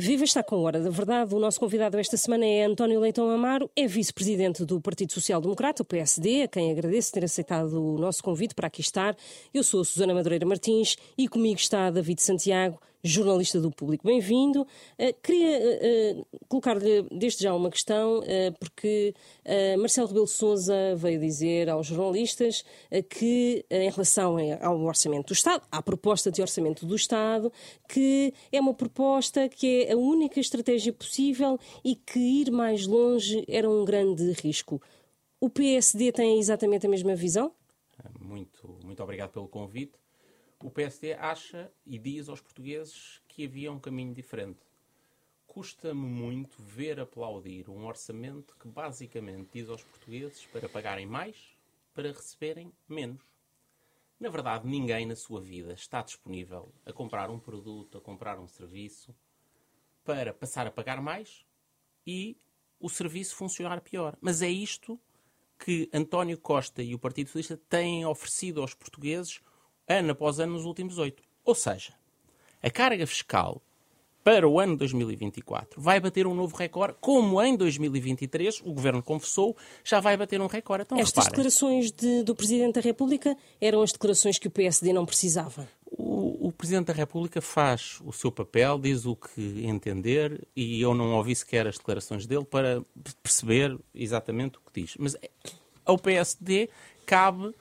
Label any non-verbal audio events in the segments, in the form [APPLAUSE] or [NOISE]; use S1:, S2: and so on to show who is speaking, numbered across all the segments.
S1: Viva está com hora da verdade. O nosso convidado esta semana é António Leitão Amaro, é vice-presidente do Partido Social Democrata, o PSD, a quem agradeço ter aceitado o nosso convite para aqui estar. Eu sou a Susana Madureira Martins e comigo está David Santiago, jornalista do Público. Bem-vindo. Uh, queria uh, colocar-lhe desde já uma questão, porque Marcelo Rebelo de Sousa veio dizer aos jornalistas que, em relação ao orçamento do Estado, à proposta de orçamento do Estado, que é uma proposta que é a única estratégia possível e que ir mais longe era um grande risco. O PSD tem exatamente a mesma visão?
S2: Muito, muito obrigado pelo convite o PSD acha e diz aos portugueses que havia um caminho diferente. Custa-me muito ver aplaudir um orçamento que basicamente diz aos portugueses para pagarem mais, para receberem menos. Na verdade, ninguém na sua vida está disponível a comprar um produto, a comprar um serviço, para passar a pagar mais e o serviço funcionar pior. Mas é isto que António Costa e o Partido Socialista têm oferecido aos portugueses ano após ano nos últimos oito. Ou seja, a carga fiscal para o ano 2024 vai bater um novo recorde, como em 2023 o Governo confessou, já vai bater um recorde. Então,
S1: Estas reparem. declarações de, do Presidente da República eram as declarações que o PSD não precisava?
S2: O, o, Presidente da República faz o seu papel, diz o que entender, e eu não ouvi sequer as declarações dele para perceber exatamente o que diz. Mas ao PSD cabe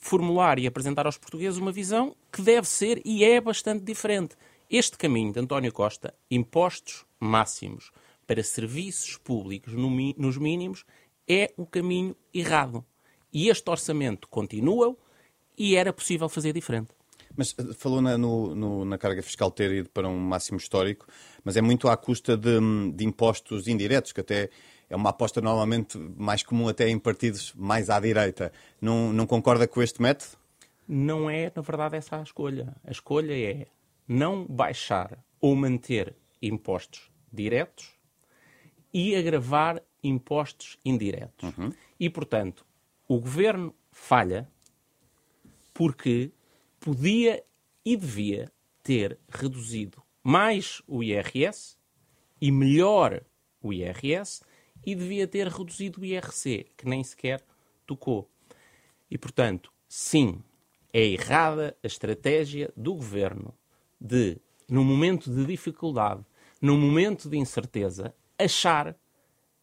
S2: formular e apresentar aos portugueses uma visão que deve ser e é bastante diferente. Este caminho de António Costa, impostos máximos para serviços públicos no, nos mínimos, é o caminho errado. E este orçamento continua e era possível fazer diferente.
S3: Mas eh, falou na, no, no, na carga fiscal ter ido para um máximo histórico, mas é muito à custa de, de impostos indiretos, que até é uma aposta normalmente mais comum até em partidos mais à direita. Não, não concorda com este método?
S2: Não é, na verdade, essa a escolha. A escolha é não baixar ou manter impostos diretos e agravar impostos indiretos. Uhum. E, portanto, o governo falha porque podia e devia ter reduzido mais o IRS e melhor o IRS e devia ter reduzido o IRC, que nem sequer tocou. E, portanto, sim, é errada a estratégia do governo de, no momento de dificuldade, no momento de incerteza, achar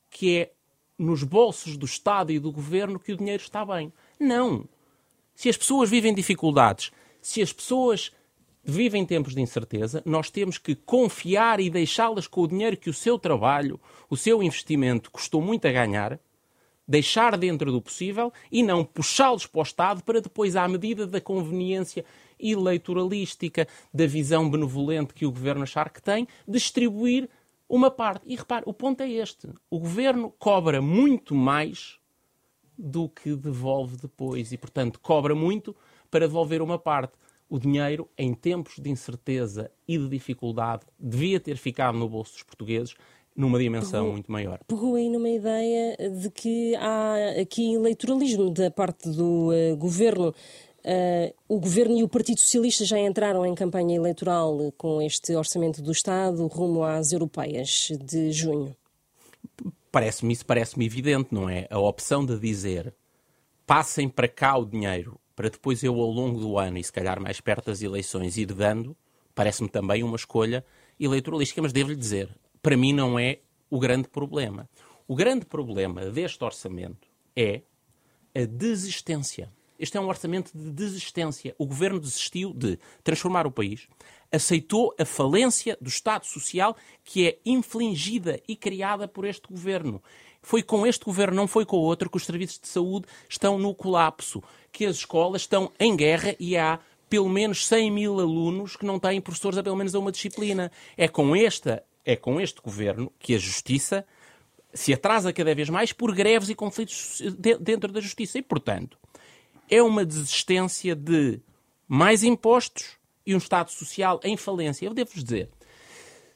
S2: que é nos bolsos do Estado e do governo que o dinheiro está bem. Não! Se as pessoas vivem dificuldades, se as pessoas vivem tempos de incerteza, nós temos que confiar e deixá-las com o dinheiro que o seu trabalho, o seu investimento custou muito a ganhar, deixar dentro do possível e não puxá-los para o Estado para depois, à medida da conveniência eleitoralística, da visão benevolente que o governo achar que tem, distribuir uma parte. E repare, o ponto é este: o governo cobra muito mais do que devolve depois e, portanto, cobra muito para devolver uma parte o dinheiro, em tempos de incerteza e de dificuldade, devia ter ficado no bolso dos portugueses numa dimensão pegou, muito maior.
S1: Pegou aí numa ideia de que há aqui eleitoralismo da parte do uh, governo. Uh, o governo e o Partido Socialista já entraram em campanha eleitoral com este orçamento do Estado rumo às europeias de junho.
S2: Parece-me isso parece-me evidente, não é? A opção de dizer passem para cá o dinheiro para depois eu, ao longo do ano, e se calhar mais perto das eleições, ir dando, parece-me também uma escolha eleitoralística. Mas devo-lhe dizer, para mim não é o grande problema. O grande problema deste orçamento é a desistência. Este é um orçamento de desistência. O governo desistiu de transformar o país, aceitou a falência do Estado Social que é infligida e criada por este governo. Foi com este governo, não foi com o outro, que os serviços de saúde estão no colapso, que as escolas estão em guerra e há pelo menos 100 mil alunos que não têm professores a pelo menos a uma disciplina. É com, esta, é com este governo que a justiça se atrasa cada vez mais por greves e conflitos dentro da justiça. E, portanto, é uma desistência de mais impostos e um Estado social em falência. Eu devo-vos dizer,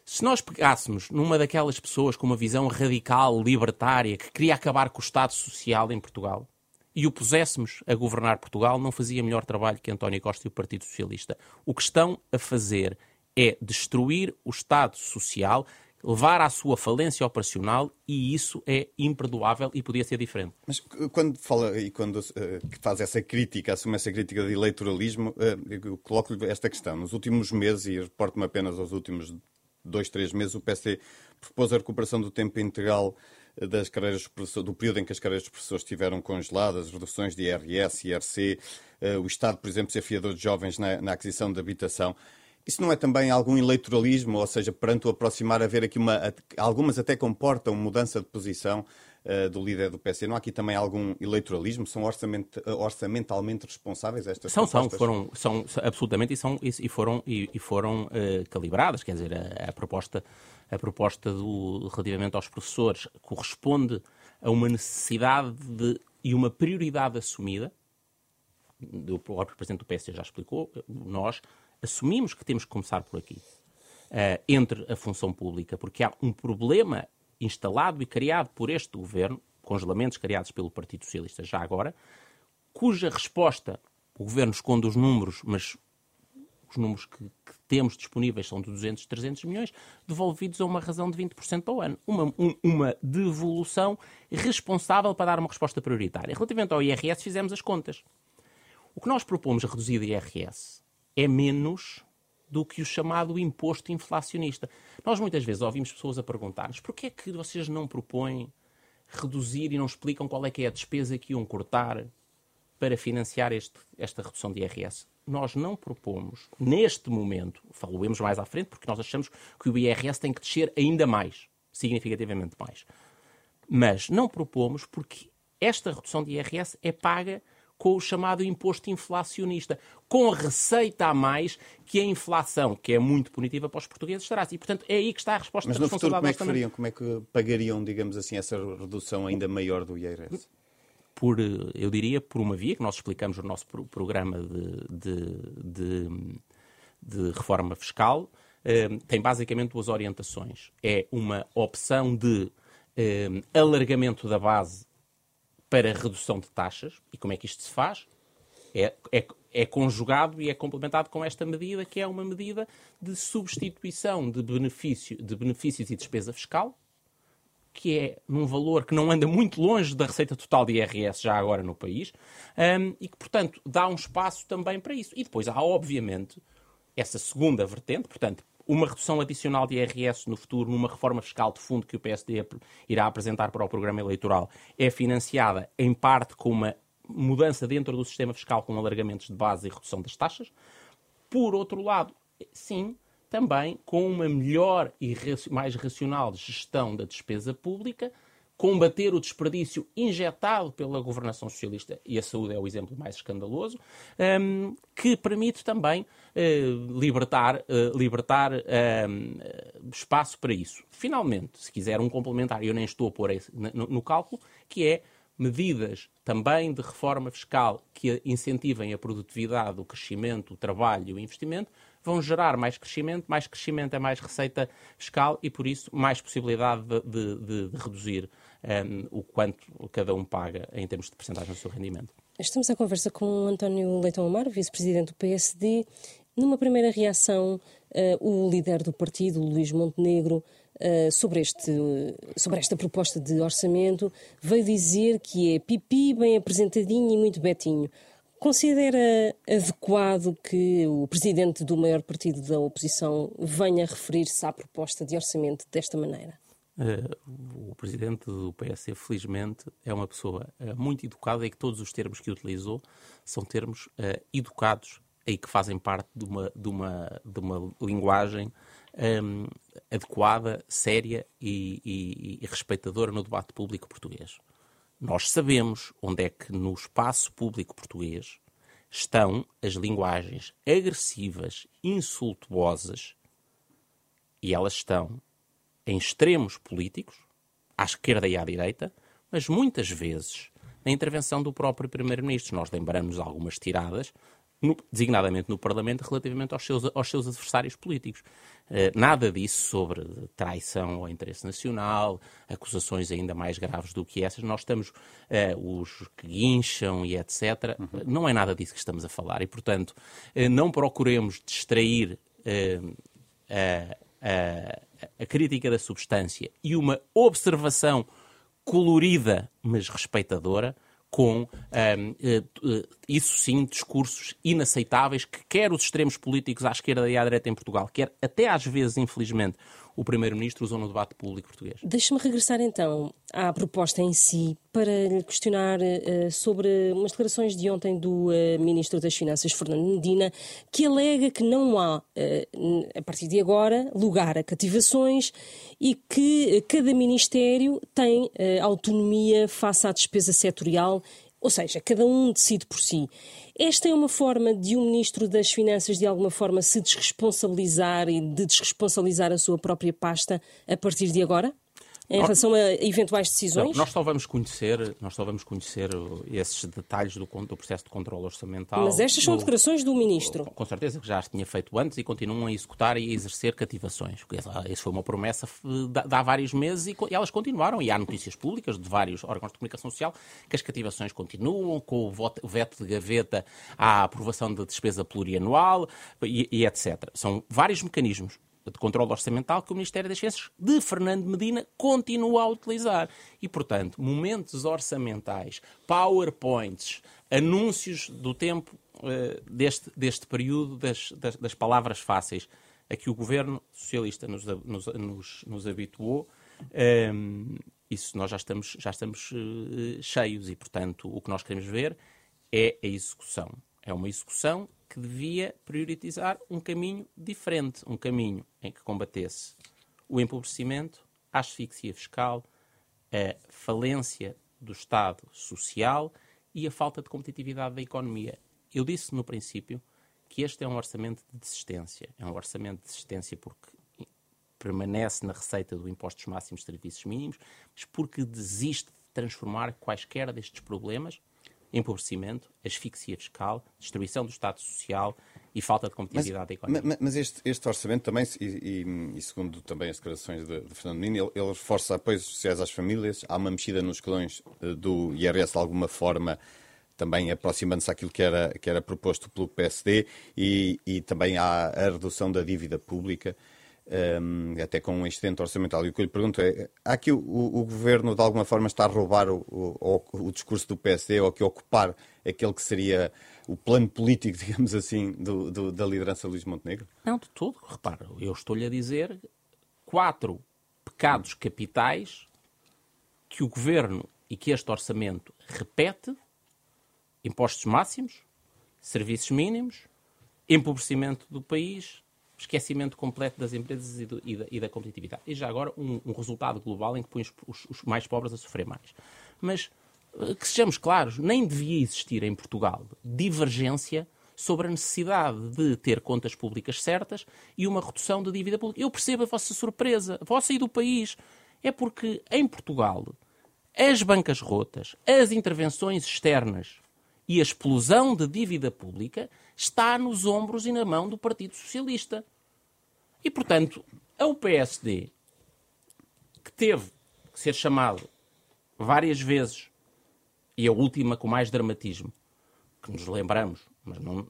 S2: se nós pegássemos numa daquelas pessoas com uma visão radical, libertária, que queria acabar com o Estado Social em Portugal, e o puséssemos a governar Portugal, não fazia melhor trabalho que António Costa e o Partido Socialista. O que estão a fazer é destruir o Estado Social, levar à sua falência operacional e isso é imperdoável e podia ser diferente.
S3: Mas quando fala e quando uh, faz essa crítica, assume essa crítica de eleitoralismo, uh, eu coloco-lhe esta questão. Nos últimos meses, e reporto-me apenas aos últimos dois, três meses, o PSD propôs a recuperação do tempo integral das carreiras do período em que as carreiras de professores estiveram congeladas, reduções de IRS, IRC, uh, o Estado, por exemplo, ser fiador de jovens na, na aquisição de habitação. Isso não é também algum eleitoralismo, ou seja, perante o aproximar, haver aqui uma. Algumas até comportam mudança de posição uh, do líder do PC. Não há aqui também algum eleitoralismo? São orçament, orçamentalmente responsáveis estas
S2: são,
S3: propostas?
S2: São, foram, são absolutamente e, são, e foram, e, e foram uh, calibradas. Quer dizer, a, a, proposta, a proposta do, relativamente aos professores corresponde a uma necessidade de, e uma prioridade assumida. O próprio Presidente do PS já explicou. Nós assumimos que temos que começar por aqui, uh, entre a função pública, porque há um problema instalado e criado por este governo, congelamentos criados pelo Partido Socialista já agora, cuja resposta, o governo esconde os números, mas os números que, que, temos disponíveis são de 200, 300 milhões, devolvidos a uma razão de 20% ao ano. Uma, um, uma devolução responsável para dar uma resposta prioritária. Relativamente ao IRS, fizemos as contas. O que nós propomos a reduzir o IRS é menos do que o chamado imposto inflacionista. Nós muitas vezes ouvimos pessoas a perguntar-nos porquê é que vocês não propõem reduzir e não explicam qual é que é a despesa que iam cortar para financiar este, esta redução de IRS. Nós não propomos, neste momento, falamos mais à frente, porque nós achamos que o IRS tem que descer ainda mais, significativamente mais. Mas não propomos porque esta redução de IRS é paga com o chamado imposto inflacionista, com receita a mais que a inflação, que é muito punitiva para os portugueses, traz. E, portanto, é aí que está a resposta
S3: Mas no futuro, como é que fariam? Como é que pagariam, digamos assim, essa redução ainda maior do IRS?
S2: Por, eu diria, por uma via que nós explicamos no nosso programa de, de, de, de reforma fiscal, eh, tem basicamente duas orientações. É uma opção de eh, alargamento da base para redução de taxas. E como é que isto se faz? É, é, é, conjugado e é complementado com esta medida, que é uma medida de substituição de, benefício, de benefícios e despesa fiscal, que é num valor que não anda muito longe da receita total de IRS já agora no país, um, e que, portanto, dá um espaço também para isso. E depois há, obviamente, essa segunda vertente, portanto, uma redução adicional de IRS no futuro, numa reforma fiscal de fundo que o PSD irá apresentar para o programa eleitoral, é financiada em parte com uma mudança dentro do sistema fiscal com alargamentos de base e redução das taxas. Por outro lado, sim, também com uma melhor e mais racional gestão da despesa pública, combater o desperdício injetado pela governação socialista, e a saúde é o exemplo mais escandaloso, um, que permite também uh, libertar, uh, libertar uh, espaço para isso. Finalmente, se quiser um complementar, eu nem estou a pôr esse no, no cálculo, que é medidas também de reforma fiscal que incentivem a produtividade, o crescimento, o trabalho e o investimento, vão gerar mais crescimento, mais crescimento é mais receita fiscal e, por isso, mais possibilidade de, de, de reduzir um, o quanto cada um paga em termos de porcentagem do seu rendimento.
S1: Estamos à conversa com António Leitão Amar, vice-presidente do PSD. Numa primeira reação, uh, o líder do partido, Luís Montenegro, uh, sobre, este, sobre esta proposta de orçamento, veio dizer que é pipi, bem apresentadinho e muito betinho. Considera adequado que o presidente do maior partido da oposição venha referir-se à proposta de orçamento desta maneira?
S2: Uh, o presidente do PS, felizmente, é uma pessoa uh, muito educada e que todos os termos que utilizou são termos uh, educados e que fazem parte de uma, de uma, de uma linguagem um, adequada, séria e, e, e respeitadora no debate público português. Nós sabemos onde é que no espaço público português estão as linguagens agressivas, insultuosas, e elas estão em extremos políticos, à esquerda e à direita, mas muitas vezes na intervenção do próprio Primeiro-Ministro. Nós lembramos algumas tiradas, no, designadamente no Parlamento, relativamente aos seus, aos seus adversários políticos. Uh, nada disso sobre traição ao interesse nacional, acusações ainda mais graves do que essas. Nós estamos, uh, os que guincham e etc., uhum. não é nada disso que estamos a falar. E, portanto, uh, não procuremos distrair a, a, a crítica da substância e uma observação colorida, mas respeitadora, com, um, uh, isso sim, discursos inaceitáveis que quer os extremos políticos à esquerda e à direita em Portugal, quer até às vezes, infelizmente, o Primeiro-Ministro usam no debate público português.
S1: Deixe-me regressar então à proposta em si para lhe questionar uh, sobre umas declarações de ontem do uh, Ministro das Finanças, Fernando Medina, que alega que não há, uh, a partir de agora, lugar a cativações e que cada Ministério tem autonomia face à despesa setorial ou seja, cada um decide por si. Esta é uma forma de um Ministro das Finanças, de alguma forma, se desresponsabilizar e de desresponsabilizar a sua própria pasta a partir de agora? Em relação a eventuais decisões?
S2: Não, nós só vamos conhecer, nós só vamos conhecer esses detalhes do, do processo de controle orçamental.
S1: Mas estas são do, declarações do ministro.
S2: Com certeza que já as tinha feito antes e continuam a executar e a exercer cativações. Isso foi uma promessa de há vários meses e, e elas continuaram. E há notícias públicas de vários órgãos de comunicação social que as cativações continuam, com o, voto, o veto de gaveta à aprovação da despesa plurianual e, e etc. São vários mecanismos de controle orçamental que o Ministério das Ciências de Fernando Medina continua a utilizar. E, portanto, momentos orçamentais, PowerPoints, anúncios do tempo uh, deste, deste período das, das, das, palavras fáceis a que o governo socialista nos, nos, nos, nos habituou, um, ehm, isso nós já estamos, já estamos uh, cheios e, portanto, o que nós queremos ver é a execução. É uma execução que devia priorizar um caminho diferente, um caminho em que combatesse o empobrecimento, a asfixia fiscal, a falência do Estado social e a falta de competitividade da economia. Eu disse no princípio que este é um orçamento de desistência. É um orçamento de desistência porque permanece na receita do impostos máximos serviços mínimos, mas porque desiste de transformar quaisquer destes problemas empobrecimento, asfixia fiscal, destruição do Estado Social e falta de competitividade
S3: mas,
S2: económica.
S3: Mas, mas este, este, orçamento também, e, e, e, segundo também as declarações de, de Fernando Nino, ele, ele, reforça apoios sociais às famílias, há uma mexida nos escalões eh, do IRS de alguma forma, também aproximando-se àquilo que era, que era proposto pelo PSD, e, e também há a redução da dívida pública um, até com um excedente orçamental. E o que eu lhe pergunto é: há aqui o, o, governo de alguma forma está a roubar o, o, o, discurso do PSD ou que ocupar aquele que seria o plano político, [LAUGHS] digamos assim, do, do, da liderança de Luís Montenegro?
S2: Não, de tudo. Repara, eu estou-lhe a dizer quatro pecados capitais que o governo e que este orçamento repete: impostos máximos, serviços mínimos, empobrecimento do país esquecimento completo das empresas e, do, e, da, e da, competitividade. E já agora um, um, resultado global em que põe os, os, os mais pobres a sofrer mais. Mas, eh, que sejamos claros, nem devia existir em Portugal divergência sobre a necessidade de ter contas públicas certas e uma redução da dívida pública. Eu percebo a vossa surpresa, a vossa e do país. É porque em Portugal as bancas rotas, as intervenções externas e a explosão da dívida pública está nos ombros e na mão do Partido Socialista. E, portanto, é o PSD, que teve que ser chamado várias vezes, e a última com mais dramatismo, que nos lembramos, mas não,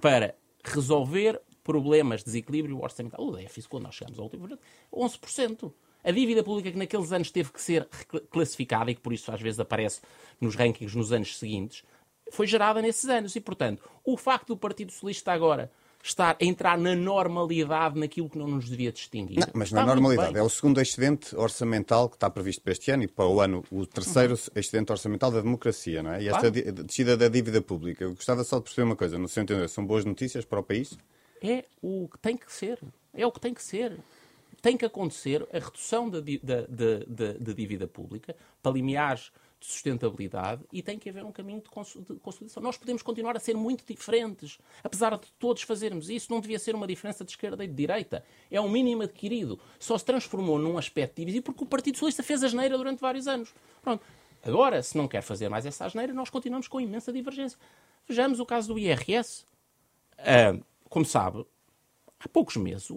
S2: para resolver problemas de desequilíbrio orçamental. O déficit, quando nós chegamos ao último 11%. A dívida pública que naqueles anos teve que ser classificada e que por isso às vezes aparece nos rankings nos anos seguintes, foi gerada nesses anos. E, portanto, o facto do Partido Socialista agora estar a entrar na normalidade naquilo que não nos devia distinguir.
S3: Não, mas na normalidade. É o segundo excedente orçamental que está previsto para este ano e para o ano o terceiro uhum. excedente orçamental da democracia, não é? E esta claro. descida da dívida pública. Eu gostava só de perceber uma coisa, no seu entender, são boas notícias para o país?
S2: É o que tem que ser. É o que tem que ser tem que acontecer a redução da, da, da, da dívida pública para limiares de sustentabilidade e tem que haver um caminho de consolidação. Nós podemos continuar a ser muito diferentes, apesar de todos fazermos isso, não devia ser uma diferença de esquerda e de direita. É um mínimo adquirido. Só se transformou num aspecto divisivo porque o Partido Socialista fez a geneira durante vários anos. Pronto. Agora, se não quer fazer mais essa asneira, nós continuamos com imensa divergência. Vejamos o caso do IRS. Ah, como sabe, há poucos meses,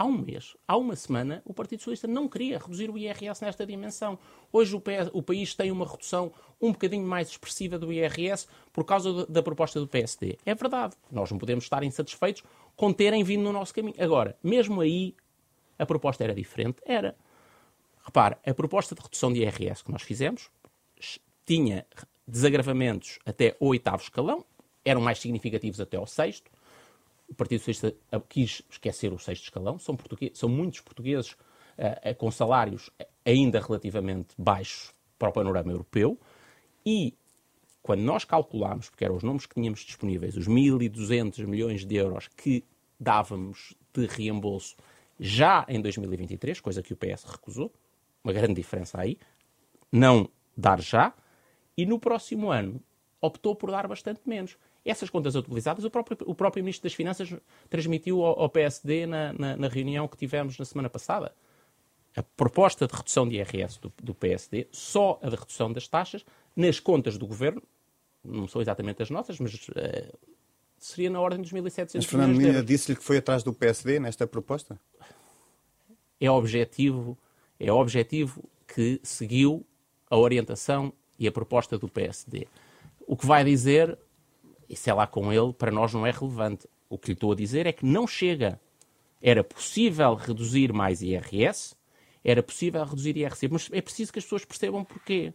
S2: há um mês, há uma semana, o Partido Socialista não queria reduzir o IRS nesta dimensão. Hoje o, PS, o país tem uma redução um bocadinho mais expressiva do IRS por causa da proposta do PSD. É verdade. Nós não podemos estar insatisfeitos com terem vindo no nosso caminho. Agora, mesmo aí, a proposta era diferente. Era. Repare, a proposta de redução de IRS que nós fizemos tinha desagravamentos até o oitavo escalão, eram mais significativos até ao sexto. O Partido Socialista quis esquecer o sexto escalão. São, são muitos portugueses uh, com salários ainda relativamente baixos para o panorama europeu. E quando nós calculámos, porque eram os números que tínhamos disponíveis, os 1.200 milhões de euros que dávamos de reembolso já em 2023, coisa que o PS recusou, uma grande diferença aí, não dar já, e no próximo ano optou por dar bastante menos. Essas contas utilizadas, o próprio, o próprio Ministro das Finanças transmitiu ao, ao PSD na, na, na, reunião que tivemos na semana passada. A proposta de redução de IRS do, do PSD, só a de redução das taxas, nas contas do Governo, não são exatamente as nossas, mas uh, seria na ordem dos 1.700 Mas
S3: Fernando Mina disse-lhe que foi atrás do PSD nesta proposta?
S2: É objetivo, é objetivo que seguiu a orientação e a proposta do PSD. O que vai dizer, isso é lá com ele, para nós não é relevante. O que lhe estou a dizer é que não chega. Era possível reduzir mais IRS, era possível reduzir IRC, mas é preciso que as pessoas percebam porquê.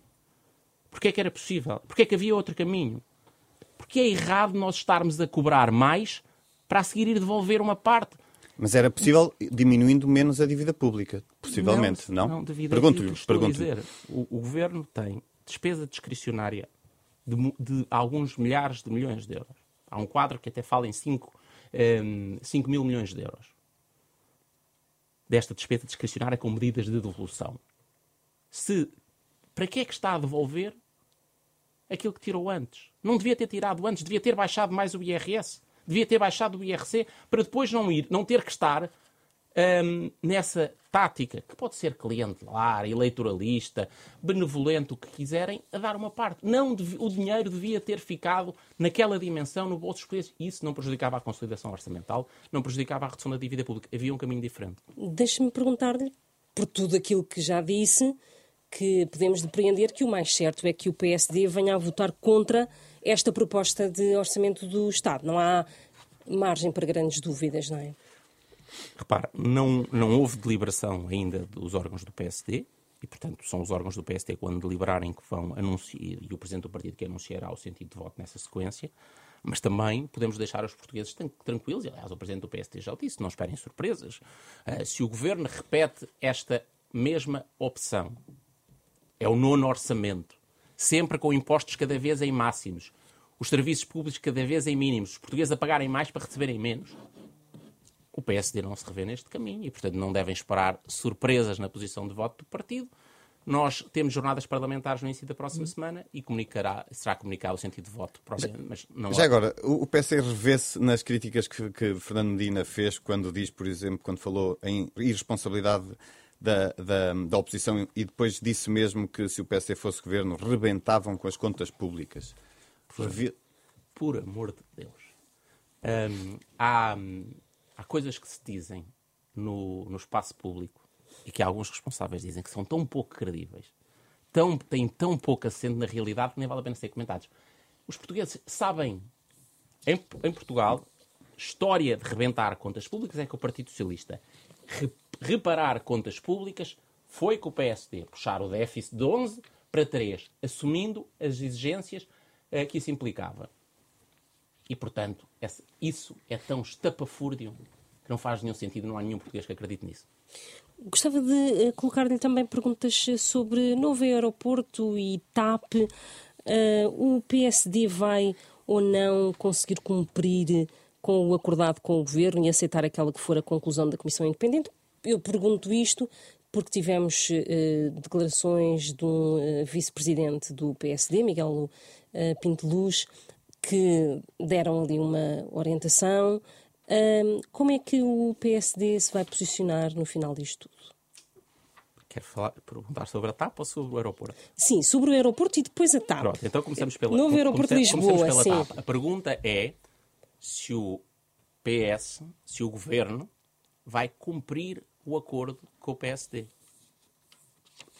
S2: Porquê é que era possível? Porquê é que havia outro caminho? Porque é errado nós estarmos a cobrar mais para a seguir ir devolver uma parte.
S3: Mas era possível diminuindo menos a dívida pública, possivelmente, não?
S2: Não, não pergunto-lhe. Pergunto o, o governo tem despesa discricionária de, de, alguns milhares de milhões de euros. Há um quadro que até fala em 5 um, mil milhões de euros. Desta despesa discricionária com medidas de devolução. Se, para que é que está a devolver aquilo que tirou antes? Não devia ter tirado antes, devia ter baixado mais o IRS, devia ter baixado o IRC, para depois não ir, não ter que estar um, nessa tática, que pode ser clientelar, eleitoralista, benevolente, o que quiserem, a dar uma parte. Não, o dinheiro devia ter ficado naquela dimensão no bolso dos clientes. Isso não prejudicava a consolidação orçamental, não prejudicava a redução da dívida pública. Havia um caminho diferente.
S1: Deixe-me perguntar-lhe, por tudo aquilo que já disse, que podemos depreender que o mais certo é que o PSD venha a votar contra esta proposta de orçamento do Estado. Não há margem para grandes dúvidas, não é?
S2: Repara, não, não houve deliberação ainda dos órgãos do PSD, e portanto são os órgãos do PSD, quando deliberarem, que vão anunciar, e o Presidente do Partido que anunciará o sentido de voto nessa sequência, mas também podemos deixar os portugueses tranquilos, e aliás o Presidente do PSD já o disse, não esperem surpresas. Uh, se o Governo repete esta mesma opção, é o nono orçamento, sempre com impostos cada vez em máximos, os serviços públicos cada vez em mínimos, os portugueses a pagarem mais para receberem menos, o PSD não se revê neste caminho e, portanto, não devem esperar surpresas na posição de voto do partido. Nós temos jornadas parlamentares no início da próxima hum. semana e comunicará, será comunicado o sentido de voto.
S3: Mas não já há... agora, o PSD revê-se nas críticas que, que Fernando Medina fez quando diz, por exemplo, quando falou em irresponsabilidade da, da, da, oposição e depois disse mesmo que se o PSD fosse governo, rebentavam com as contas públicas.
S2: Por, por amor de Deus. Um, há, há coisas que se dizem no, no espaço público e que alguns responsáveis dizem que são tão pouco credíveis, tão, têm tão pouco assento na realidade que nem vale a pena ser comentados. Os portugueses sabem, em, em Portugal, história de rebentar contas públicas é que o Partido Socialista re, reparar contas públicas foi com o PSD puxar o déficit de 11 para 3, assumindo as exigências eh, que isso implicava. E, portanto, isso é tão estapafúrdio que não faz nenhum sentido, não há nenhum português que acredite nisso.
S1: Gostava de eh, colocar-lhe também perguntas sobre novo aeroporto e TAP. Uh, o PSD vai ou não conseguir cumprir com o acordado com o governo e aceitar aquela que for a conclusão da Comissão Independente? Eu pergunto isto porque tivemos uh, declarações de um uh, vice-presidente do PSD, Miguel uh, Pinto Luz, que deram ali uma orientação. Um, como é que o PSD se vai posicionar no final disto tudo?
S2: Quer falar, perguntar sobre a TAP ou sobre o aeroporto?
S1: Sim, sobre o aeroporto e depois a TAP.
S2: Pronto, então começamos pela,
S1: Novo aeroporto de Lisboa,
S2: sim. TAP. A pergunta é se o PS, se o governo, vai cumprir o acordo com o PSD.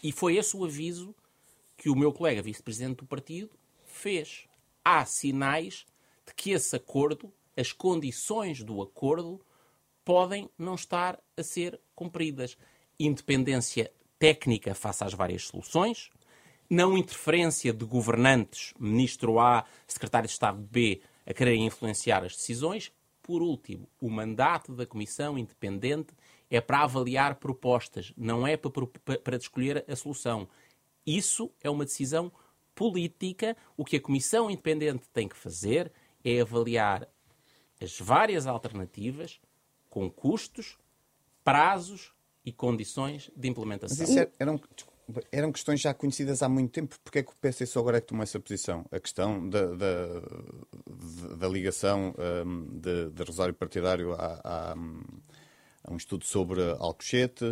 S2: E foi esse o aviso que o meu colega vice-presidente do partido fez há sinais de que esse acordo as condições do acordo podem não estar a ser cumpridas. Independência técnica face às várias soluções, não interferência de governantes, ministro A, secretário de Estado B, a quererem influenciar as decisões. Por último, o mandato da Comissão Independente é para avaliar propostas, não é para, para escolher a solução. Isso é uma decisão política. O que a Comissão Independente tem que fazer é avaliar as várias alternativas com custos, prazos e condições de implementação.
S3: Mas isso é, eram, eram questões já conhecidas há muito tempo. Porquê é que o PSD só agora é que tomou essa posição? A questão da, da, da ligação um, de, de Rosário Partidário a, um estudo sobre Alcochete,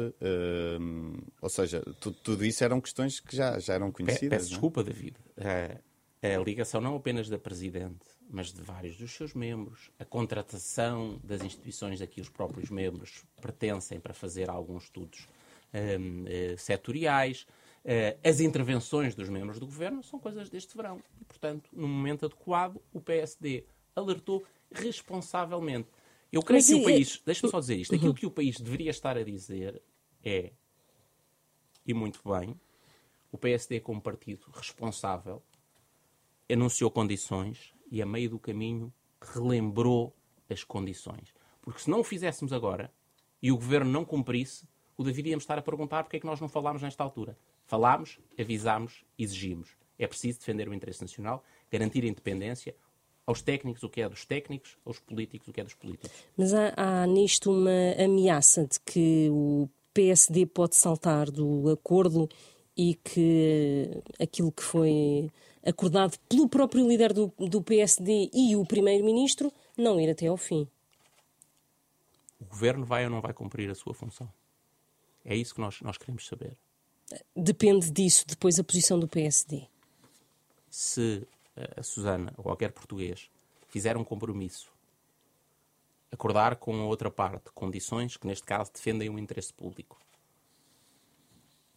S3: um, ou seja, tudo, tudo, isso eram questões que já, já eram conhecidas.
S2: Peço? É? desculpa, David. A, a ligação não apenas da Presidente, mas de vários dos seus membros, a contratação das instituições a que os próprios membros pertencem para fazer alguns estudos um, uh, eh, setoriais, uh, as intervenções dos membros do governo são coisas deste verão. E, portanto, no momento adequado, o PSD alertou responsavelmente. Eu creio mas que e... o país, deixa-me só dizer isto, uhum. aquilo que o país deveria estar a dizer é, e muito bem, o PSD como partido responsável anunciou condições e a meio do caminho relembrou as condições. Porque se não o fizéssemos agora e o governo não cumprisse, o David íamos estar a perguntar porque é que nós não falámos nesta altura. Falámos, avisámos, exigimos. É preciso defender o interesse nacional, garantir a independência, aos técnicos o que é dos técnicos, aos políticos o que é dos políticos.
S1: Mas há, há nisto uma ameaça de que o PSD pode saltar do acordo e que aquilo que foi acordado pelo próprio líder do, do PSD e o primeiro-ministro não ir até ao fim.
S2: O governo vai ou não vai cumprir a sua função? É isso que nós, nós queremos saber.
S1: Depende disso, depois a posição do PSD.
S2: Se a Susana ou qualquer português fizer um compromisso, acordar com a outra parte condições que, neste caso, defendem o interesse público,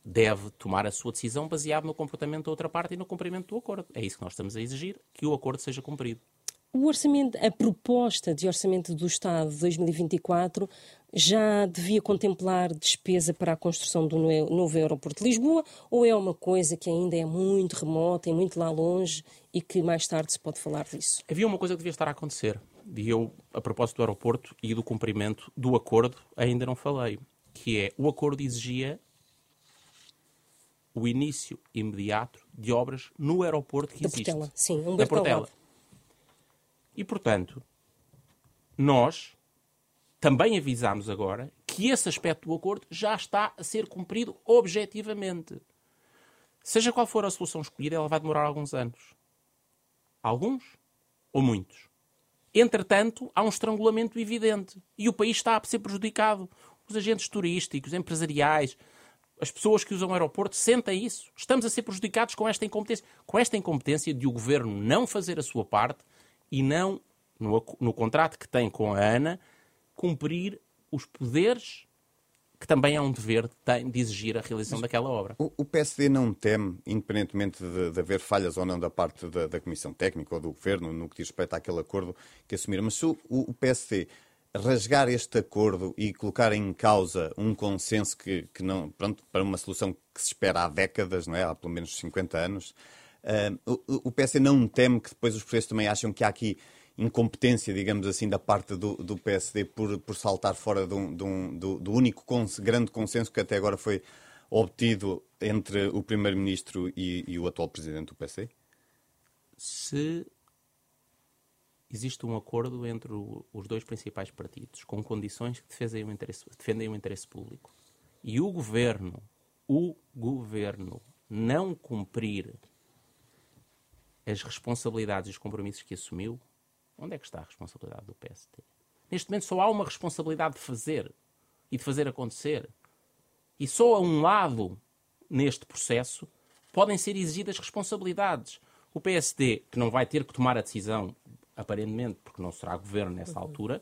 S2: deve tomar a sua decisão baseado no comportamento da outra parte e no cumprimento do acordo. É isso que nós estamos a exigir, que o acordo seja cumprido.
S1: O orçamento, a proposta de orçamento do Estado de 2024 já devia contemplar despesa para a construção do novo aeroporto de Lisboa ou é uma coisa que ainda é muito remota e muito lá longe e que mais tarde se pode falar disso?
S2: Havia uma coisa que devia estar a acontecer e eu, a propósito do aeroporto e do cumprimento do acordo, ainda não falei, que é o acordo exigia o início imediato de obras no aeroporto que
S1: da
S2: existe.
S1: Portela, sim, um
S2: da Portela. E, portanto, nós também avisamos agora que esse aspecto do acordo já está a ser cumprido objetivamente. Seja qual for a solução escolhida, ela vai demorar alguns anos. Alguns ou muitos. Entretanto, há um estrangulamento evidente e o país está a ser prejudicado. Os agentes turísticos, empresariais, as pessoas que usam o aeroporto sentem isso. Estamos a ser prejudicados com esta incompetência. Com esta incompetência de o governo não fazer a sua parte e não, no, no contrato que tem com a ANA, cumprir os poderes que também é um dever de, exigir a realização Mas daquela obra.
S3: O, o, PSD não teme, independentemente de, de, haver falhas ou não da parte da, da, Comissão Técnica ou do Governo, no que diz respeito àquele acordo que assumiram, mas se o, o PSD rasgar este acordo e colocar em causa um consenso que, que não, pronto, para uma solução que se espera há décadas, não é? há pelo menos 50 anos, uh, o, o PS não teme que depois os preços também acham que há aqui incompetência, digamos assim, da parte do, do PSD por, por saltar fora um, do, do, único cons, grande consenso que até agora foi obtido entre o Primeiro-Ministro e, e, o atual Presidente do PSD?
S2: Se existe um acordo entre o, os dois principais partidos com condições que defendem o interesse, defendem o interesse público e o governo, o governo não cumprir as responsabilidades e os compromissos que assumiu, onde é que está a responsabilidade do PSD? Neste momento só há uma responsabilidade de fazer e de fazer acontecer. E só a um lado neste processo podem ser exigidas responsabilidades. O PSD, que não vai ter que tomar a decisão aparentemente, porque não será governo nessa altura,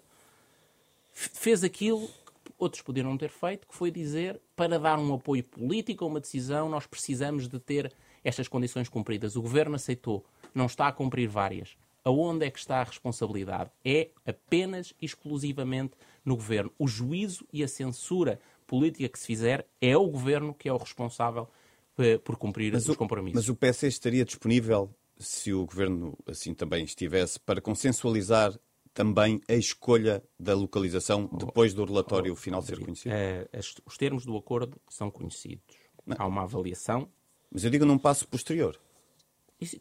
S2: fez aquilo que outros poderiam não ter feito, que foi dizer, para dar um apoio político a uma decisão, nós precisamos de ter estas condições cumpridas. O governo aceitou, não está a cumprir várias. aonde é que está a responsabilidade? É apenas exclusivamente no governo. O juízo e a censura política que se fizer é o governo que é o responsável eh, por cumprir mas os compromissos.
S3: Mas o PS estaria disponível, se o governo assim também estivesse, para consensualizar também a escolha da localização depois do relatório oh, final ser conhecido?
S2: É, os termos do acordo são conhecidos. Não. Há uma avaliação.
S3: Mas eu digo num passo posterior.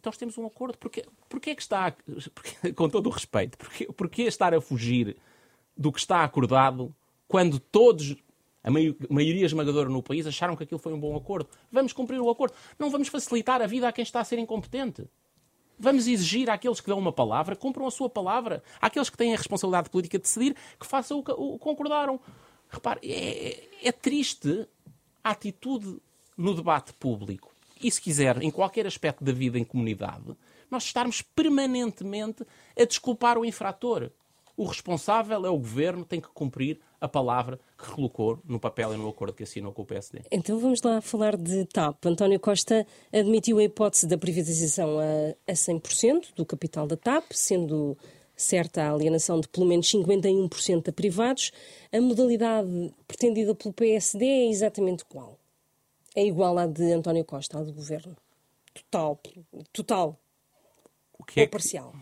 S2: Nós temos um acordo. Porquê, porquê é que está, porque, [LAUGHS] com todo o respeito, porquê, porquê estar a fugir do que está acordado quando todos, a maioria esmagadora no país, acharam que aquilo foi um bom acordo? Vamos cumprir o acordo. Não vamos facilitar a vida a quem está a ser incompetente. Vamos exigir àqueles que dão uma palavra, cumpram a sua palavra. Àqueles que têm a responsabilidade política de decidir, que façam o que concordaram. Repare, é, é triste a atitude no debate público e, se quiser, em qualquer aspecto da vida em comunidade, nós estarmos permanentemente a desculpar o infrator. O responsável é o governo, tem que cumprir a palavra que colocou no papel e no acordo que assinou com o PSD.
S1: Então vamos lá falar de TAP. António Costa admitiu a hipótese da privatização a, a 100% do capital da TAP, sendo certa a alienação de pelo menos 51% a privados. A modalidade pretendida pelo PSD é exatamente qual? É igual à de António Costa, à do governo? Total. Total.
S2: O que é
S1: ou parcial?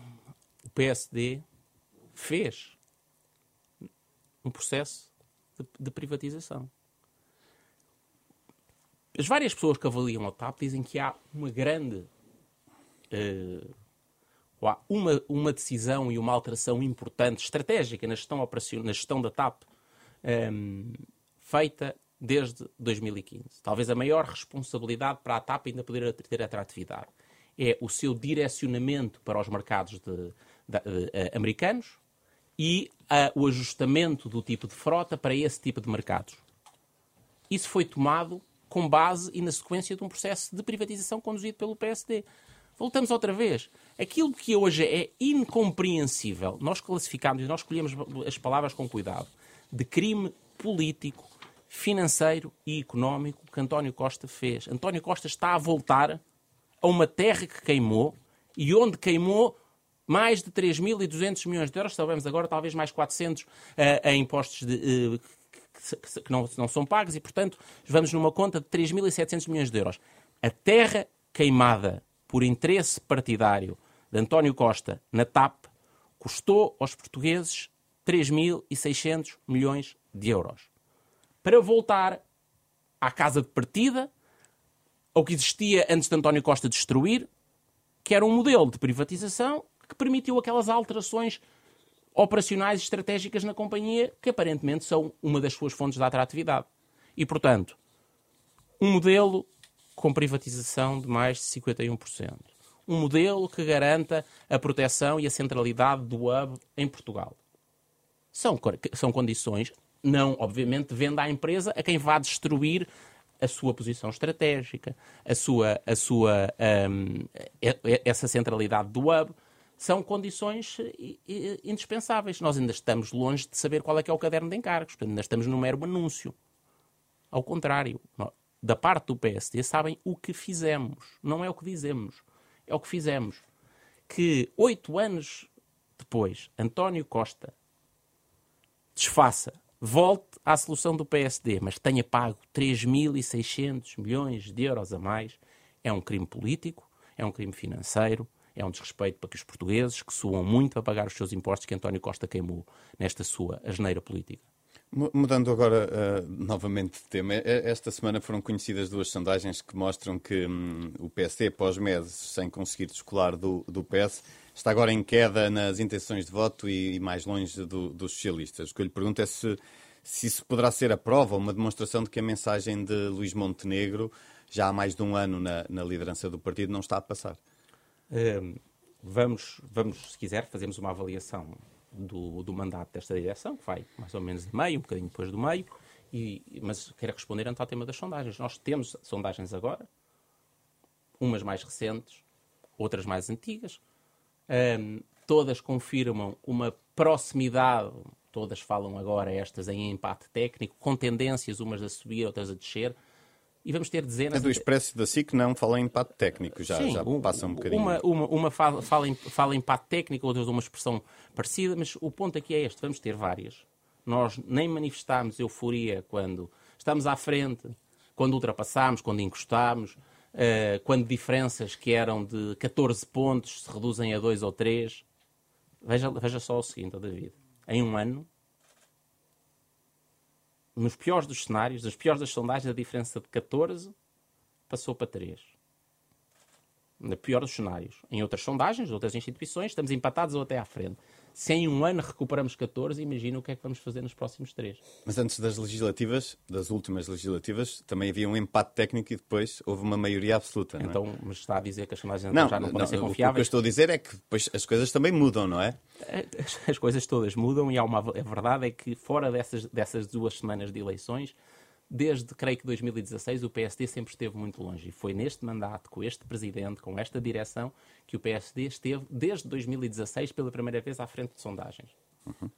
S2: o PSD fez um processo de, de, privatização. As várias pessoas que avaliam a TAP dizem que há uma grande. Uh, há uma, uma decisão e uma alteração importante, estratégica na gestão, operacional, na gestão da TAP, um, ehm, feita desde 2015. Talvez a maior responsabilidade para a TAP ainda poder ter atratividade é o seu direcionamento para os mercados de, de, de, uh, americanos, e uh, o ajustamento do tipo de frota para esse tipo de mercados. Isso foi tomado com base e na sequência de um processo de privatização conduzido pelo PSD. Voltamos outra vez. Aquilo que hoje é incompreensível, nós classificamos e nós escolhemos as palavras com cuidado, de crime político, financeiro e económico que António Costa fez. António Costa está a voltar a uma terra que queimou e onde queimou mais de 3.200 milhões de euros, sabemos agora talvez mais 400 uh, em impostos de, uh, que, que não, não, são pagos e, portanto, vamos numa conta de 3.700 milhões de euros. A terra queimada por interesse partidário de António Costa na TAP custou aos portugueses 3.600 milhões de euros. Para voltar à casa de partida, ao que existia antes de António Costa destruir, que era um modelo de privatização que permitiu aquelas alterações operacionais e estratégicas na companhia que aparentemente são uma das suas fontes de atratividade. E, portanto, um modelo com privatização de mais de 51%. Um modelo que garanta a proteção e a centralidade do hub em Portugal. São, são condições, não, obviamente, venda à empresa a quem vá destruir a sua posição estratégica, a sua, a sua, um, essa centralidade do hub, são condições indispensáveis. Nós ainda estamos longe de saber qual é que é o caderno de encargos, ainda estamos no mero anúncio. Ao contrário, da parte do PSD sabem o que fizemos, não é o que dizemos, é o que fizemos. Que oito anos depois, António Costa desfaça, volte à solução do PSD, mas tenha pago 3.600 milhões de euros a mais, é um crime político, é um crime financeiro, é um desrespeito para que os portugueses, que suam muito a pagar os seus impostos, que António Costa queimou nesta sua asneira política.
S3: Mudando agora uh, novamente de tema, esta semana foram conhecidas duas sondagens que mostram que um, o PSD, após meses sem conseguir descolar do, do PS, está agora em queda nas intenções de voto e, e mais longe do, dos socialistas. O que eu lhe pergunto é se, se isso poderá ser a prova, uma demonstração de que a mensagem de Luís Montenegro, já há mais de um ano na, na liderança do partido, não está a passar
S2: vamos, vamos, se quiser, fazemos uma avaliação do, do mandato desta direção, que vai mais ou menos de meio, um bocadinho depois do meio, e, mas quero responder antes ao tema das sondagens. Nós temos sondagens agora, umas mais recentes, outras mais antigas, um, todas confirmam uma proximidade, todas falam agora estas em empate técnico, com tendências umas a subir, outras a descer, e vamos ter dezenas...
S3: A do Expresso da SIC não fala em impacto técnico, já,
S2: Sim,
S3: já passa um bocadinho.
S2: Uma, uma, uma fala, fala, em, fala em impacto técnico, outra uma expressão parecida, mas o ponto aqui é este, vamos ter várias. Nós nem manifestámos euforia quando estamos à frente, quando ultrapassámos, quando encostámos, uh, quando diferenças que eram de 14 pontos se reduzem a 2 ou 3. Veja, veja só o seguinte, David. Em um ano, nos piores dos cenários, nas piores das sondagens, a diferença de 14 passou para 3. Na pior dos cenários. Em outras sondagens, outras instituições, estamos empatados ou até à frente. Se em um ano recuperamos 14, imagina o que é que vamos fazer nos próximos 3.
S3: Mas antes das legislativas, das últimas legislativas, também havia um empate técnico e depois houve uma maioria absoluta. Não
S2: é? então, mas está a dizer que as sondagens
S3: não,
S2: já não, não podem ser
S3: confiáveis? O que eu estou a dizer é que depois as coisas também mudam, não é?
S2: As, [LAUGHS] as coisas todas mudam e há uma, a verdade é que fora dessas, dessas duas semanas de eleições, desde, creio que 2016, o PSD sempre esteve muito longe. E foi neste mandato, com este presidente, com esta direção, que o PSD esteve, desde 2016, pela primeira vez à frente de sondagens. Uhum.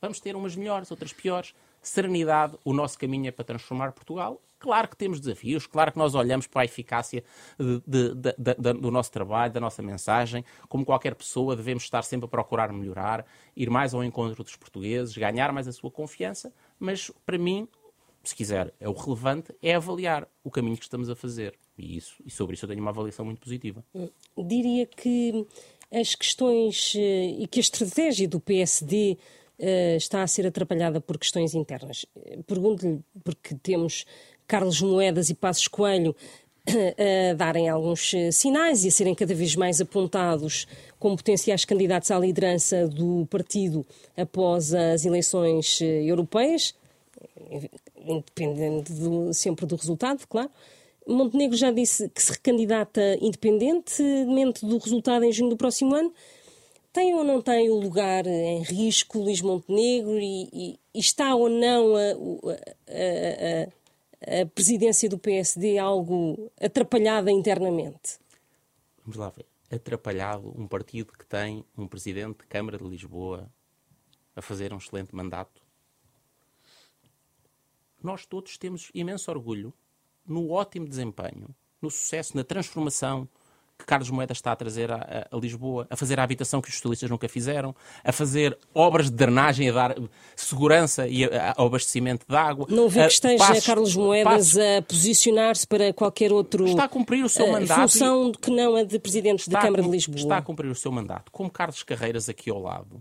S2: Vamos ter umas melhores, outras piores. Serenidade, o nosso caminho é para transformar Portugal. Claro que temos desafios, claro que nós olhamos para a eficácia de, de, de, do nosso trabalho, da nossa mensagem. Como qualquer pessoa, devemos estar sempre a procurar melhorar, ir mais ao encontro dos portugueses, ganhar mais a sua confiança. Mas, para mim, se quiser, é o relevante, é avaliar o caminho que estamos a fazer. E, isso, e sobre isso eu tenho uma avaliação muito positiva.
S1: Diria que as questões eh, e que a estratégia do PSD eh, está a ser atrapalhada por questões internas. Pergunto-lhe, porque temos Carlos Moedas e Passos Coelho a darem alguns eh, sinais e a serem cada vez mais apontados como potenciais candidatos à liderança do partido após as eleições europeias independente do, sempre do resultado, claro. Montenegro já disse que se recandidata independentemente do resultado em junho do próximo ano. Tem ou não tem o lugar em risco Luís Montenegro e, e, e está ou não a, a, a, a, presidência do PSD algo atrapalhada internamente?
S2: Vamos lá ver. Atrapalhado um partido que tem um presidente de Câmara de Lisboa a fazer um excelente mandato nós todos temos imenso orgulho no ótimo desempenho, no sucesso, na transformação que Carlos Moedas está a trazer a, a, a, Lisboa, a fazer a habitação que os socialistas nunca fizeram, a fazer obras de drenagem, a dar segurança e ao abastecimento de água.
S1: Não vê que esteja passos, Carlos Moedas passos, a posicionar-se para qualquer outro
S2: está a cumprir o seu uh, mandato
S1: função que não a de Presidente da Câmara
S2: a,
S1: de Lisboa.
S2: Está a cumprir o seu mandato. Como Carlos Carreiras aqui ao lado,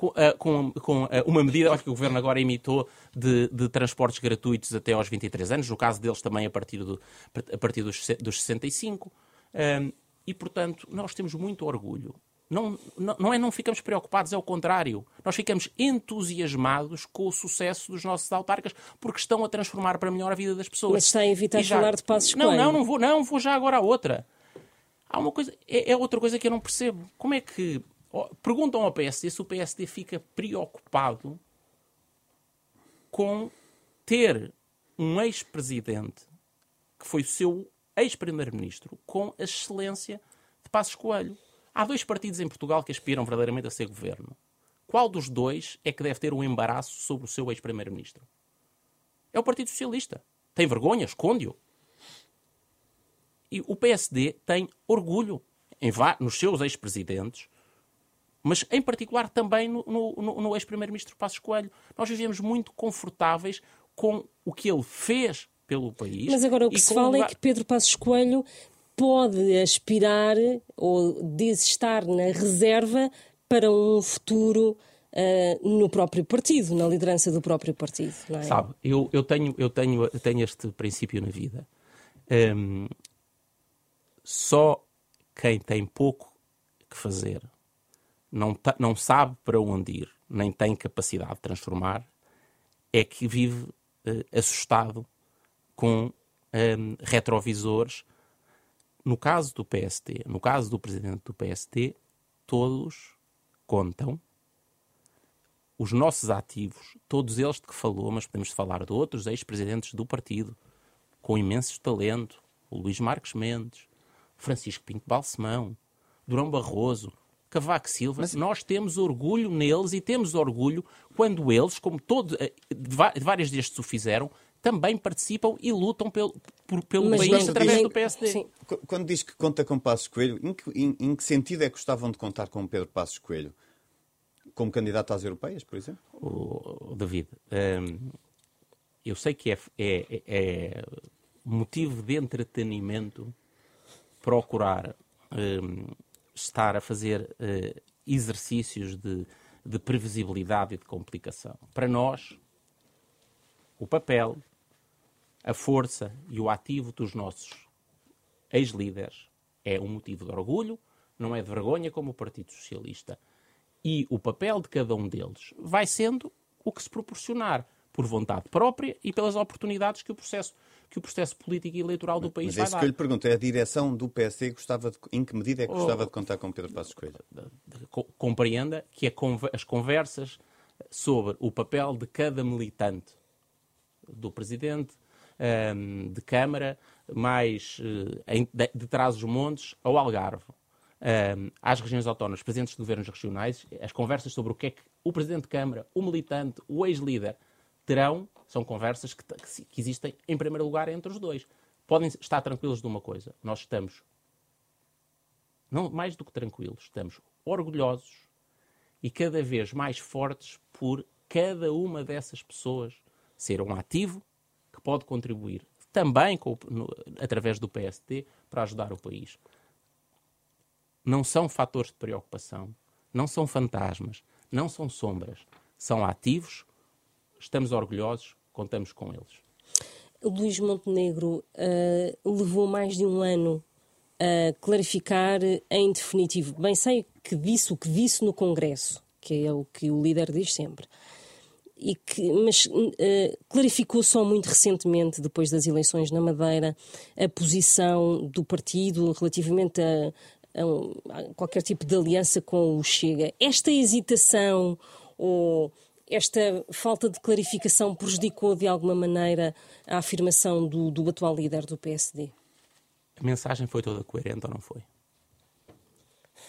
S2: com, uh, com, com uh, uma medida que o Governo agora imitou de, de, transportes gratuitos até aos 23 anos, no caso deles também a partir, do, a partir dos, dos 65. Um, e, portanto, nós temos muito orgulho. Não, não, não é não ficamos preocupados, é o contrário. Nós ficamos entusiasmados com o sucesso dos nossos autarcas porque estão a transformar para melhor a vida das pessoas.
S1: Mas está a evitar já... falar de passos
S2: Não, não, não vou, não, vou já agora a outra. Há uma coisa, é, é outra coisa que eu não percebo. Como é que Perguntam ao PSD se o PSD fica preocupado com ter um ex-presidente que foi o seu ex-primeiro-ministro com a excelência de Passos Coelho. Há dois partidos em Portugal que aspiram verdadeiramente a ser governo. Qual dos dois é que deve ter um embaraço sobre o seu ex-primeiro-ministro? É o Partido Socialista. Tem vergonha? Esconde-o. E o PSD tem orgulho em, nos seus ex-presidentes mas em particular também no, no, no ex-primeiro-ministro Passos Coelho. Nós vivemos muito confortáveis com o que ele fez pelo país.
S1: Mas agora o que se fala é lugar... é que Pedro Passos Coelho pode aspirar ou diz estar na reserva para um futuro uh, no próprio partido, na liderança do próprio partido. É?
S2: Sabe, eu, eu, tenho, eu, tenho, eu tenho este princípio na vida. Um, só quem tem pouco que fazer não, não sabe para onde ir, nem tem capacidade de transformar, é que vive uh, assustado com ehm, retrovisores. No caso do PST, no caso do presidente do PST, todos contam. Os nossos ativos, todos eles de que falou, mas podemos falar de outros ex-presidentes do partido, com imenso talento, o Luís Marques Mendes, Francisco Pinto Balsemão, Durão Barroso, Cavaco Silva, Mas... nós temos orgulho neles e temos orgulho quando eles, como todos, eh, vários destes o fizeram, também participam e lutam pelo, por, pelo
S1: Mas
S2: país através
S1: nem-
S2: do PSD.
S1: Sim.
S3: Qu- Quando diz que conta com Passos Coelho, em que, em- em que sentido é que gostavam de contar com Pedro Passos Coelho? Como candidato às europeias, por exemplo?
S2: o, o David, hum, eu sei que é, é- é motivo de entretenimento procurar hum, estar a fazer eh, exercícios de, de previsibilidade e de complicação. Para nós, o papel, a força e o ativo dos nossos ex-líderes é um motivo de orgulho, não é de vergonha como o Partido Socialista. E o papel de cada um deles vai sendo o que se proporcionar por vontade própria e pelas oportunidades que o processo, que o processo político e eleitoral do país
S3: Mas é
S2: vai
S3: isso
S2: dar.
S3: que eu lhe pergunto. É a direção do PSD gostava de, em que medida é que
S2: Oh.
S3: gostava de contar com Pedro Passos Coelho?
S2: Co- compreenda que as conversas sobre o papel de cada militante, do presidente, ehm, de Câmara, mais eh, de Trás-os-Montes ao Algarve, ehm, às regiões autónomas, presidentes de governos regionais, as conversas sobre o que é que o presidente de Câmara, o militante, o ex-líder terão, são conversas que, que existem em primeiro lugar entre os dois. Podem estar tranquilos de uma coisa, nós estamos não mais do que tranquilos, estamos orgulhosos e cada vez mais fortes por cada uma dessas pessoas ser um ativo que pode contribuir também com no- através do PSD para ajudar o país. Não são fatores de preocupação, não são fantasmas, não são sombras, são ativos, estamos orgulhosos, contamos com eles.
S1: Luís Montenegro eh, levou mais de um ano a clarificar em definitivo. Bem sei que disse o que disse no Congresso, que é o que o líder diz sempre. E que, mas eh, clarificou só muito recentemente, depois das eleições na Madeira, a posição do partido relativamente a, a um- a qualquer tipo de aliança com o Chega. Esta hesitação ou esta falta de clarificação prejudicou de alguma maneira a afirmação do, do atual líder do PSD?
S2: A mensagem foi toda coerente ou não foi?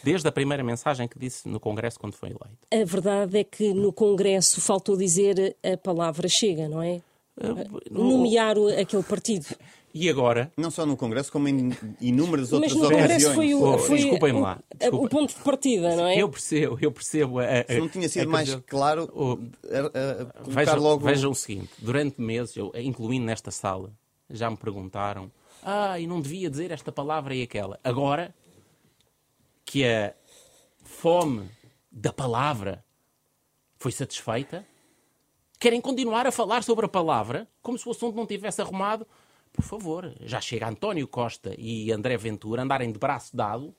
S2: Desde a primeira mensagem que disse no Congresso quando foi eleito.
S1: A verdade é que no Congresso faltou dizer a palavra chega, não é?
S2: No-
S1: Nomear aquele partido. [LAUGHS]
S2: E agora,
S3: Não só no Congresso, como em inúmeras outras
S1: Mas no Congresso
S3: ocasiões.
S1: foi,
S2: Oh,
S1: o, foi
S2: desculpem-me
S1: o-
S2: lá, desculpa.
S1: o ponto de partida, não é?
S2: eu percebo, eu percebo. A, a,
S3: Se não tinha sido
S2: a-
S3: mais claro,
S2: Oh,
S3: a- colocar
S2: Vejam,
S3: logo...
S2: vejam o seguinte: durante meses, eu, incluindo nesta sala, já me perguntaram: ah, e não devia dizer esta palavra e aquela. Agora que a fome da palavra foi satisfeita, querem continuar a falar sobre a palavra como se o assunto não tivesse arrumado. Por favor, já chega António Costa e André Ventura andarem de braço dado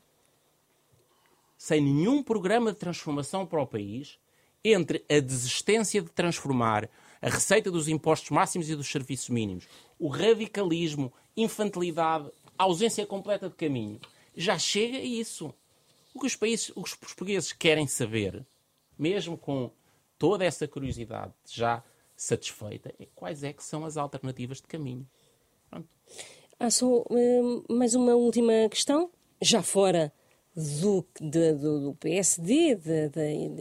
S2: sem nenhum programa de transformação para o país, entre a desistência de transformar a receita dos impostos máximos e dos serviços mínimos, o radicalismo, infantilidade, ausência completa de caminho, já chega a isso. O que os, países, os portugueses querem saber, mesmo com toda essa curiosidade já satisfeita, é quais é que são as alternativas de caminho. Pronto.
S1: Há só hum, mais uma última questão, já fora do, de- do, PSD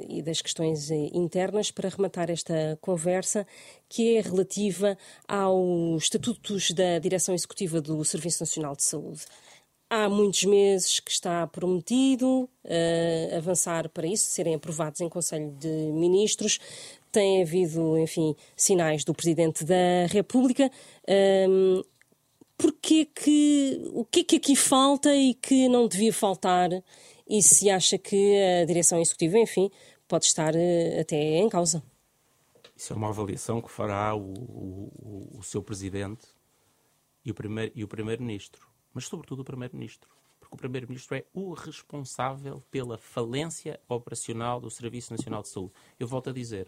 S1: e das questões internas, para rematar esta conversa, que é relativa aos estatutos da Direção Executiva do Serviço Nacional de Saúde. Há muitos meses que está prometido eh, avançar para isso, serem aprovados em Conselho de Ministros. Tem havido, enfim, sinais do Presidente da República. Hum, Porquê que, o que é que aqui falta e que não devia faltar? E se acha que a direção executiva, enfim, pode estar eh, até em causa?
S2: Isso é uma avaliação que fará o, o- o- seu presidente e o primeiro- e o primeiro-ministro. Mas, sobretudo, o primeiro-ministro. Porque o primeiro-ministro é o responsável pela falência operacional do Serviço Nacional de Saúde. Eu volto a dizer: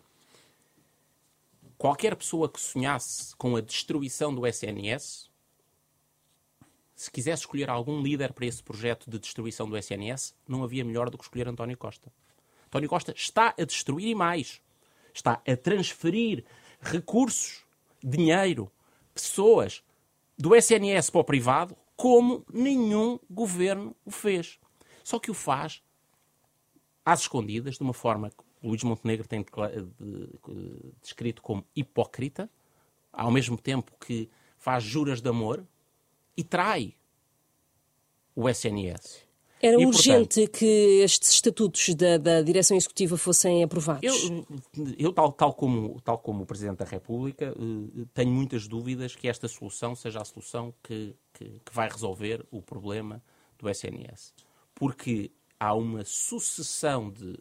S2: qualquer pessoa que sonhasse com a destruição do SNS, se quisesse escolher algum líder para esse projeto de destruição do SNS, não havia melhor do que escolher António Costa. António Costa está a destruir e mais. Está a transferir recursos, dinheiro, pessoas do SNS para o privado como nenhum governo o fez. Só que o faz às escondidas, de uma forma que Luís Montenegro tem de- de- descrito como hipócrita, ao mesmo tempo que faz juras de amor e trai o SNS.
S1: Era e, urgente portanto, que estes estatutos da, da, direção executiva fossem aprovados?
S2: Eu, eu tal, tal, como, tal como o Presidente da República, eh, tenho muitas dúvidas que esta solução seja a solução que, que, que vai resolver o problema do SNS. Porque há uma sucessão de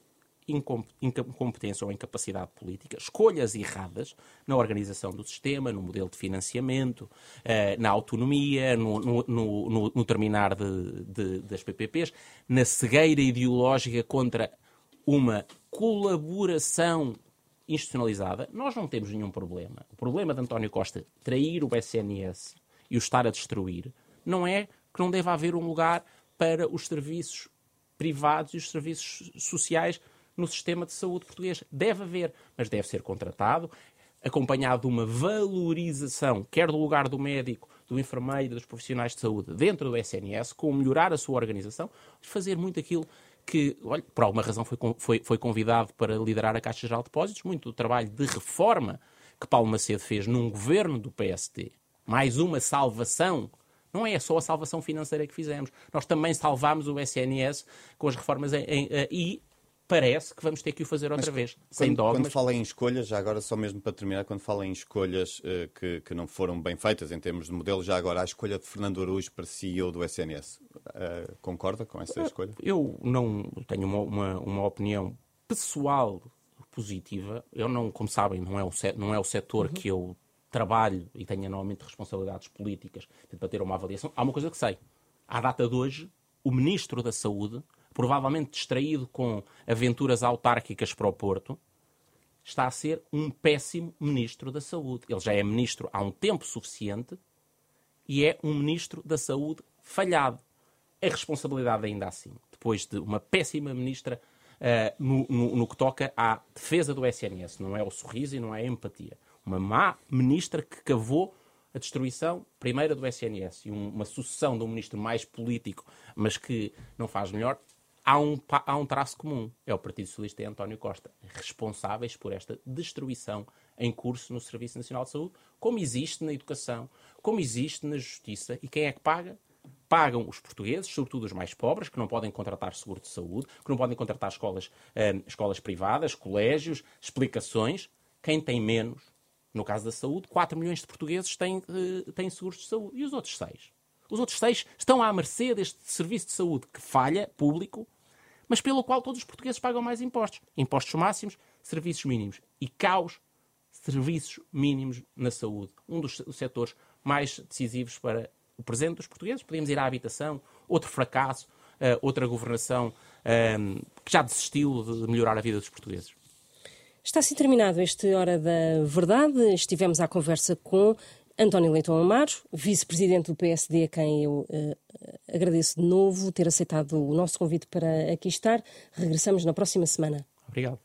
S2: incompetência ou incapacidade política, escolhas erradas na organização do sistema, no modelo de financiamento, eh, na autonomia, no, no, no, no terminar de, de, das PPPs, na cegueira ideológica contra uma colaboração institucionalizada. Nós não temos nenhum problema. O problema de António Costa trair o SNS e o estar a destruir não é que não deva haver um lugar para os serviços privados e os serviços sociais no sistema de saúde português. Deve haver, mas deve ser contratado, acompanhado de uma valorização, quer do lugar do médico, do enfermeiro, dos profissionais de saúde, dentro do SNS, com melhorar a sua organização, fazer muito aquilo que, olha, por alguma razão foi, foi, foi convidado para liderar a Caixa Geral de Depósitos, muito do trabalho de reforma que Paulo Macedo fez num governo do PSD. Mais uma salvação não é só a salvação financeira que fizemos. Nós também salvámos o SNS com as reformas em, em, e parece que vamos ter que o fazer outra Mas, vez, quando, sem dogmas.
S3: Quando fala em escolhas, já agora só mesmo para terminar, quando fala em escolhas uh, que, que não foram bem feitas em termos de modelo, já agora a escolha de Fernando Araújo para CEO do SNS, uh, concorda com essa escolha?
S2: Eu não tenho uma, uma, uma, opinião pessoal positiva. Eu não, como sabem, não é o, não é o setor uhum. que eu trabalho e tenho normalmente responsabilidades políticas para ter uma avaliação. Há uma coisa que sei. À data de hoje, o Ministro da Saúde provavelmente distraído com aventuras autárquicas para o Porto, está a ser um péssimo ministro da Saúde. Ele já é ministro há um tempo suficiente e é um ministro da Saúde falhado. A responsabilidade ainda assim, depois de uma péssima ministra uh, no, no, no, que toca à defesa do SNS, não é o sorriso e não é a empatia. Uma má ministra que cavou a destruição, primeira do SNS, e uma sucessão de um ministro mais político, mas que não faz melhor, há um, há um traço comum. É o Partido Socialista e António Costa, responsáveis por esta destruição em curso no Serviço Nacional de Saúde, como existe na educação, como existe na justiça. E quem é que paga? Pagam os portugueses, sobretudo os mais pobres, que não podem contratar seguro de saúde, que não podem contratar escolas, eh, escolas privadas, colégios, explicações. Quem tem menos, no caso da saúde, 4 milhões de portugueses têm, uh, têm seguros de saúde. E os outros 6? Os outros seis estão à mercê deste serviço de saúde que falha, público, mas pelo qual todos os portugueses pagam mais impostos. Impostos máximos, serviços mínimos. E caos, serviços mínimos na saúde. Um dos setores mais decisivos para o presente dos portugueses. Podíamos ir à habitação, outro fracasso, uh, outra governação uh, que já desistiu de melhorar a vida dos portugueses.
S1: Está assim terminado este Hora da Verdade. Estivemos à conversa com António Leitão Amaro, vice-presidente do PSD, a quem eu uh, agradeço de novo ter aceitado o nosso convite para aqui estar. Regressamos na próxima semana.
S2: Obrigado.